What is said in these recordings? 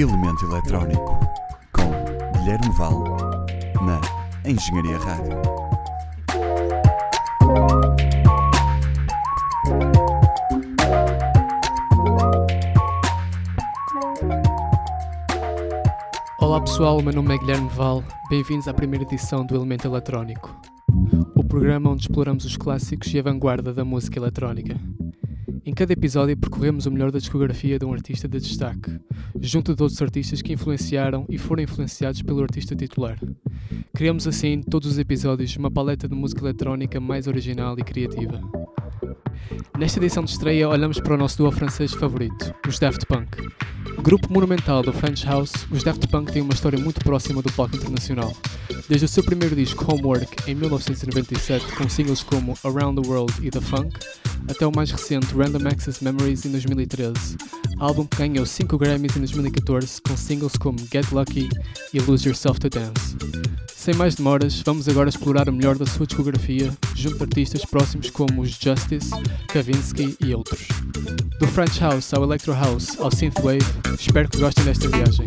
Elemento Eletrónico, com Guilherme Val, na Engenharia Rádio. Olá pessoal, o meu nome é Guilherme Val, bem-vindos à primeira edição do Elemento Eletrónico, o programa onde exploramos os clássicos e a vanguarda da música eletrónica. Em cada episódio percorremos o melhor da discografia de um artista de destaque, junto de outros artistas que influenciaram e foram influenciados pelo artista titular. Criamos assim, todos os episódios, uma paleta de música eletrónica mais original e criativa. Nesta edição de estreia, olhamos para o nosso duo francês favorito, os Daft Punk. Grupo monumental do French House, os Daft Punk têm uma história muito próxima do palco internacional. Desde o seu primeiro disco Homework em 1997, com singles como Around the World e The Funk, até o mais recente Random Access Memories em 2013, álbum que ganhou 5 Grammys em 2014 com singles como Get Lucky e Lose Yourself to Dance. Sem mais demoras, vamos agora explorar o melhor da sua discografia junto de artistas próximos como os Justice, Kavinsky e outros. Do French House ao Electro House ao Synthwave, espero que gostem desta viagem.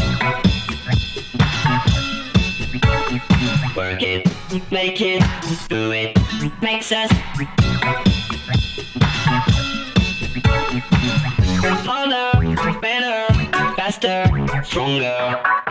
make it. Do it. Makes us harder, better, faster, stronger.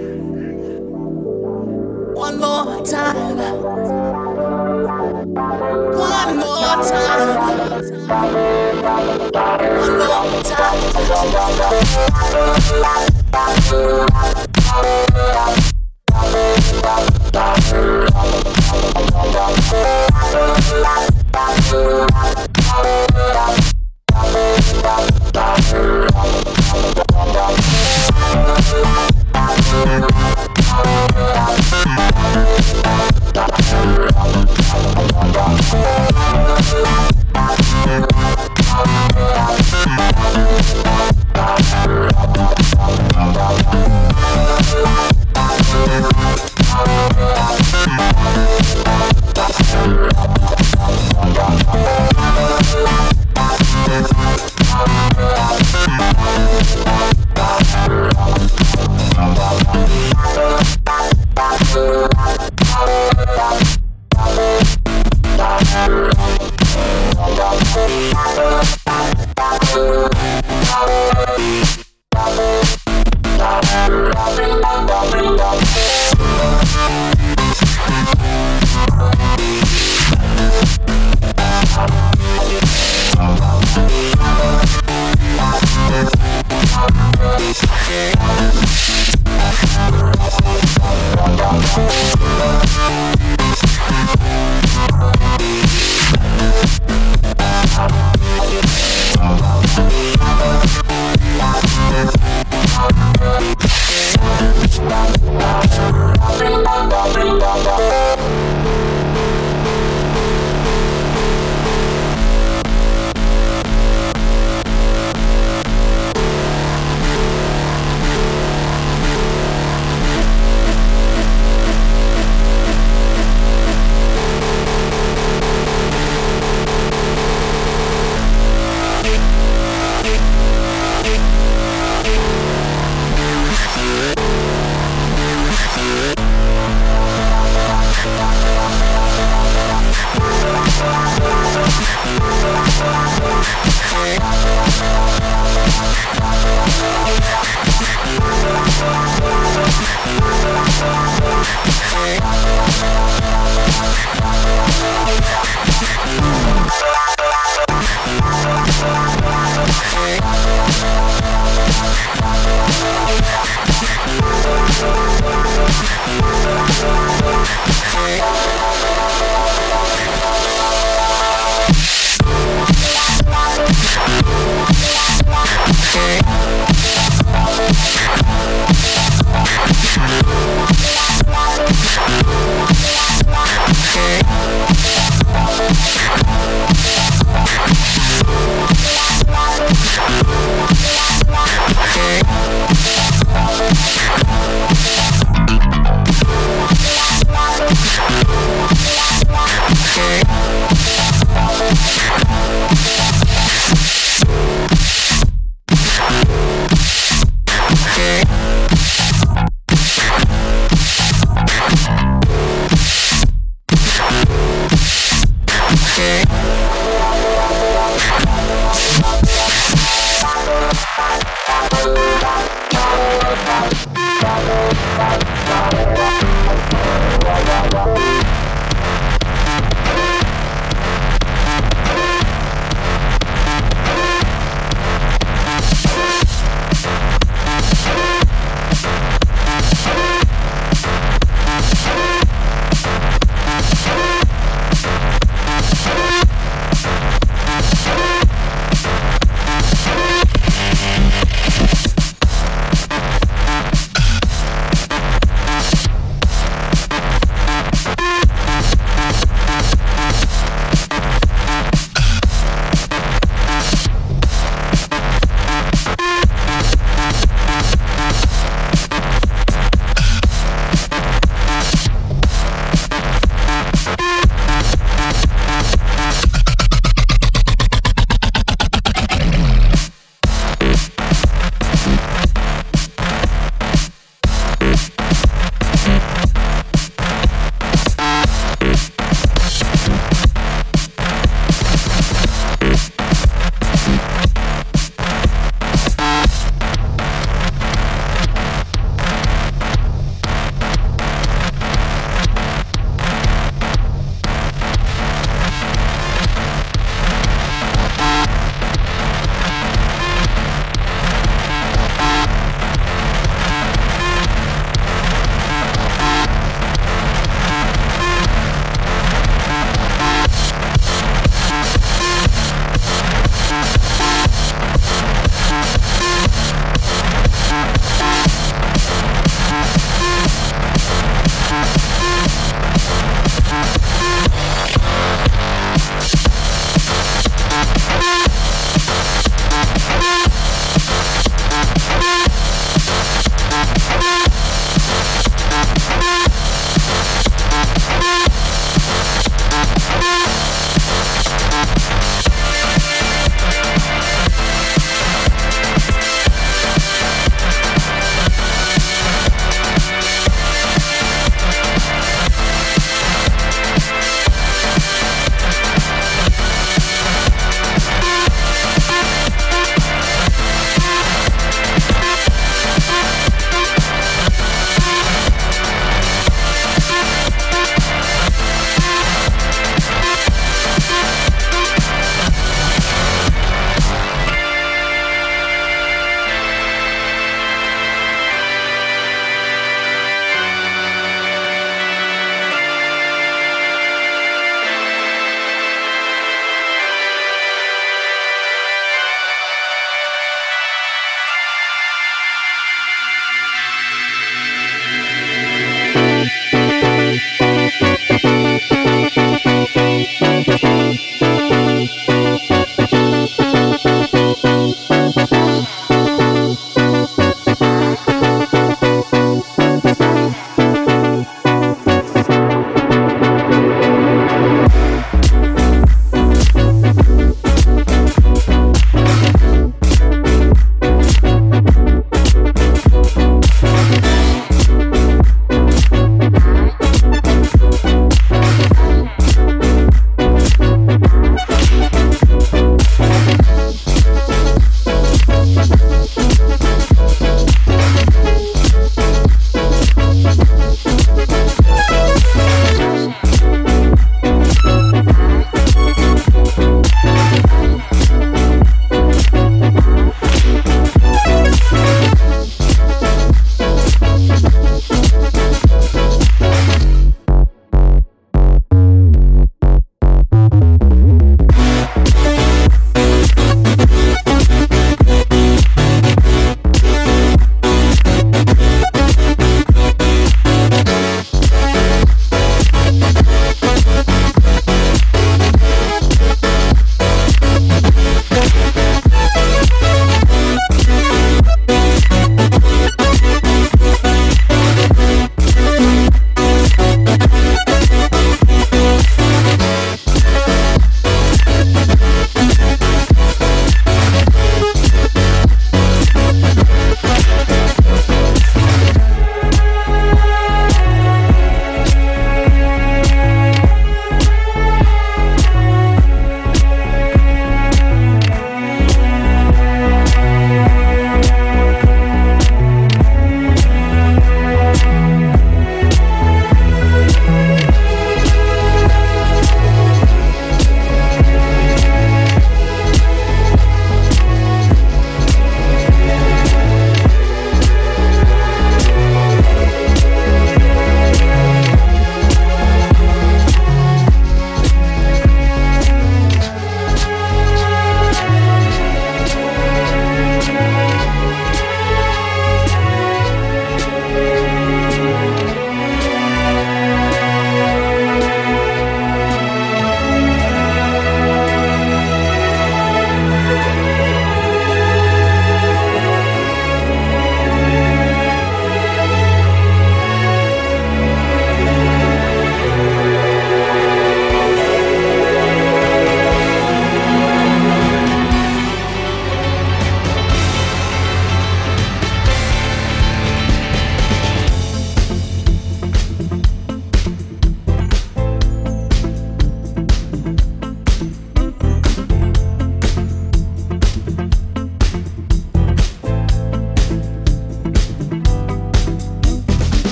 one more time. One more time. One more time. Yeah.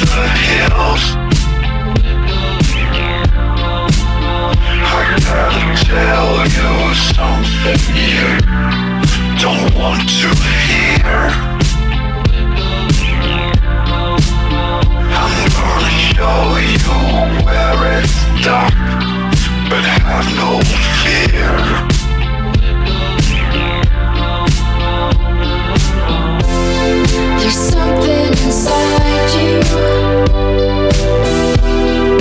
the hills. I gotta tell you something you don't want to hear. I'm gonna show you where it's dark, but have no fear. There's something inside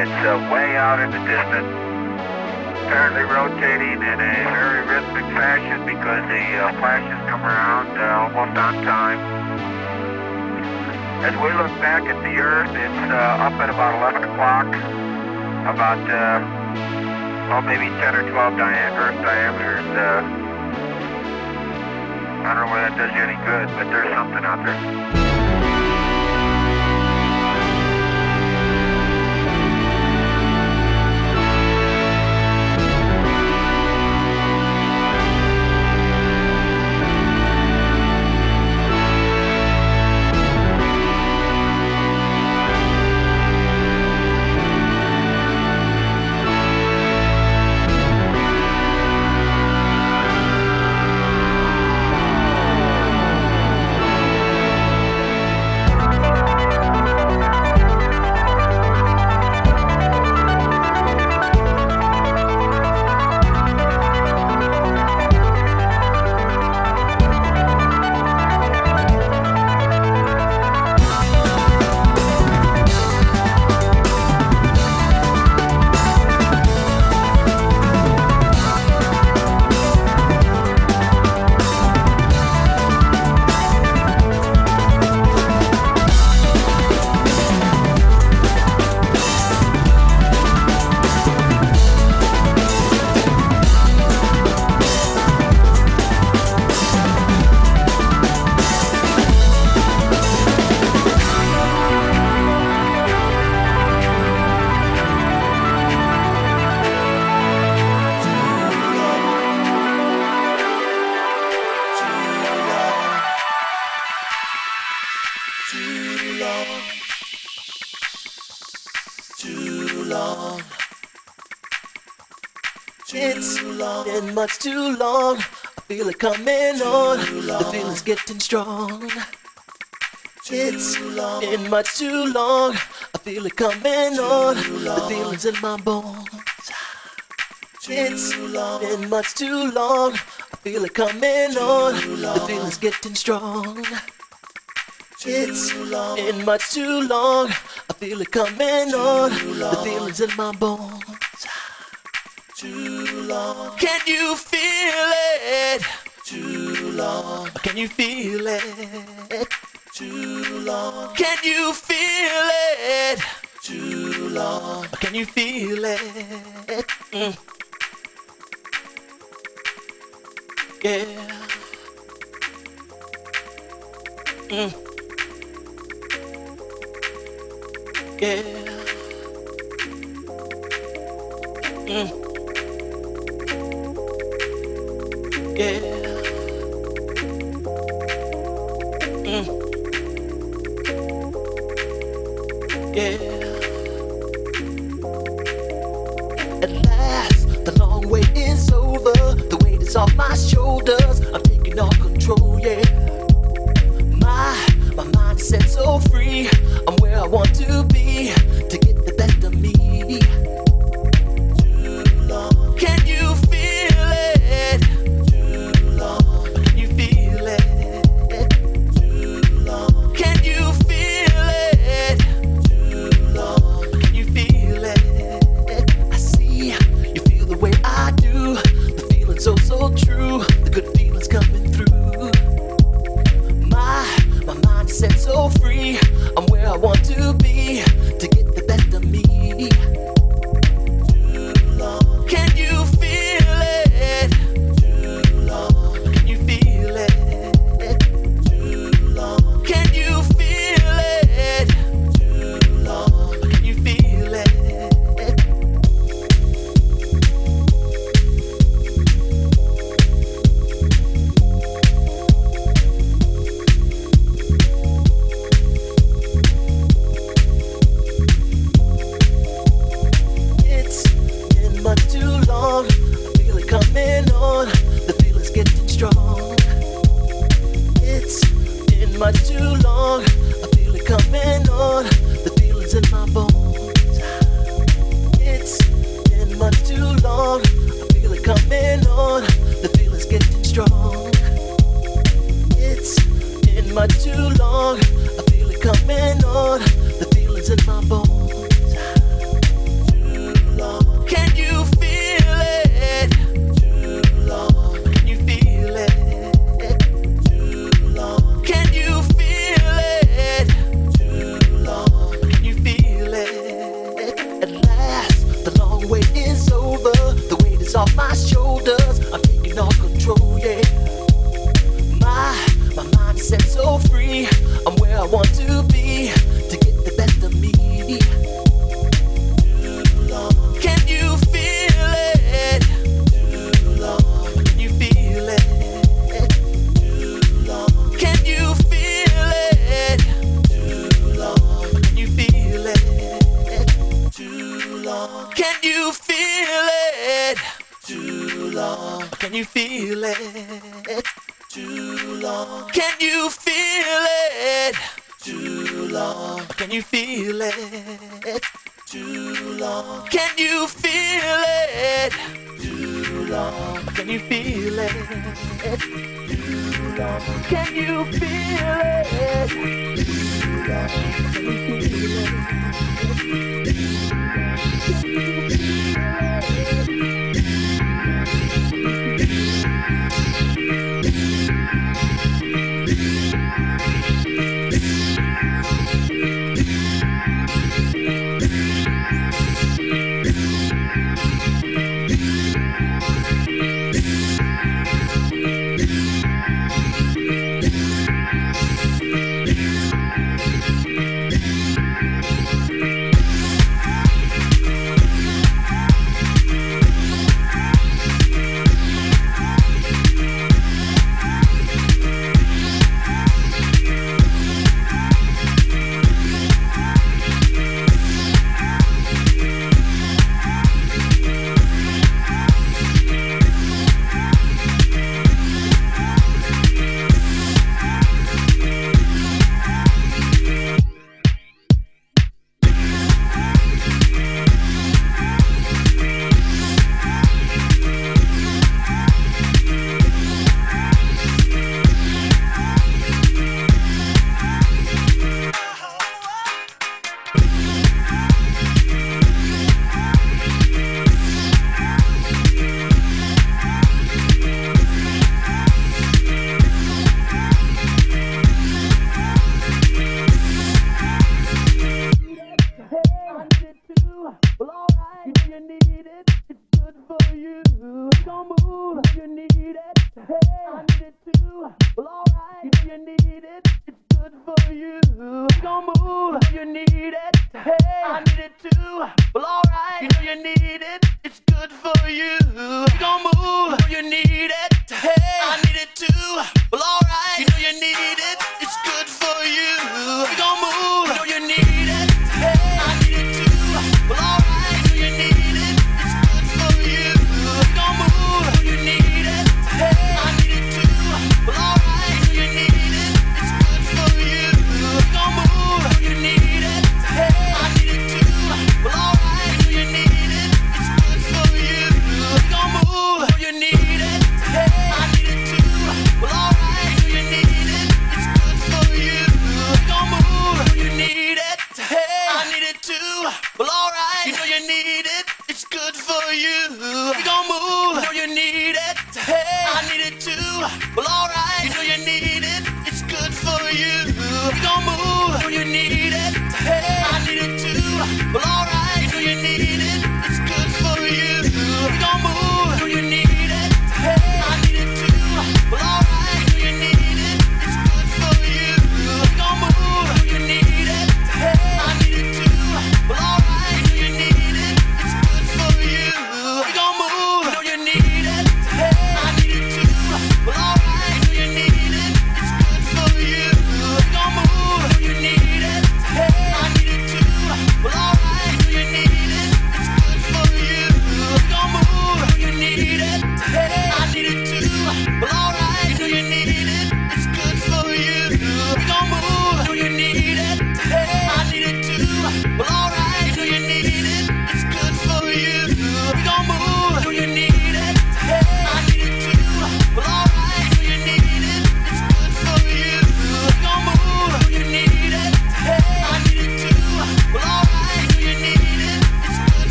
It's uh, way out in the distance, apparently rotating in a very rhythmic fashion because the uh, flashes come around uh, almost on time. As we look back at the Earth, it's uh, up at about 11 o'clock, about, uh, well, maybe 10 or 12 dia- Earth diameters. Uh, I don't know whether that does you any good, but there's something out there. coming on. The feeling's getting strong. It's been much too long. I feel it coming on. The feeling's in my bones. It's been much too long. I feel it coming on. The feeling's getting strong. It's been much too long. I feel it coming on. The feeling's in my bones. Too long, Can you feel it? Too long. Can you feel it? Too long. Can you feel it? Too long. Can you feel it? Mm. Yeah. Mm. Yeah. Mm. Yeah. yeah. At last, the long wait is over. The weight is off my shoulders. I'm taking all control, yeah. My my mindset's so free. I'm where I want to be.